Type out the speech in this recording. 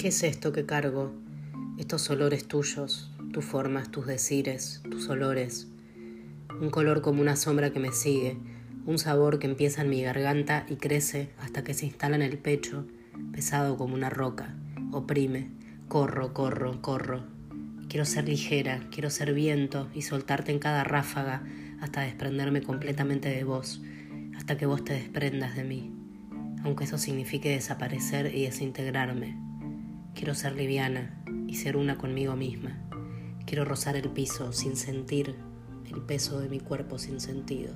¿Qué es esto que cargo? Estos olores tuyos, tus formas, tus decires, tus olores. Un color como una sombra que me sigue, un sabor que empieza en mi garganta y crece hasta que se instala en el pecho, pesado como una roca, oprime. Corro, corro, corro. Quiero ser ligera, quiero ser viento y soltarte en cada ráfaga hasta desprenderme completamente de vos, hasta que vos te desprendas de mí, aunque eso signifique desaparecer y desintegrarme. Quiero ser liviana y ser una conmigo misma. Quiero rozar el piso sin sentir el peso de mi cuerpo sin sentido.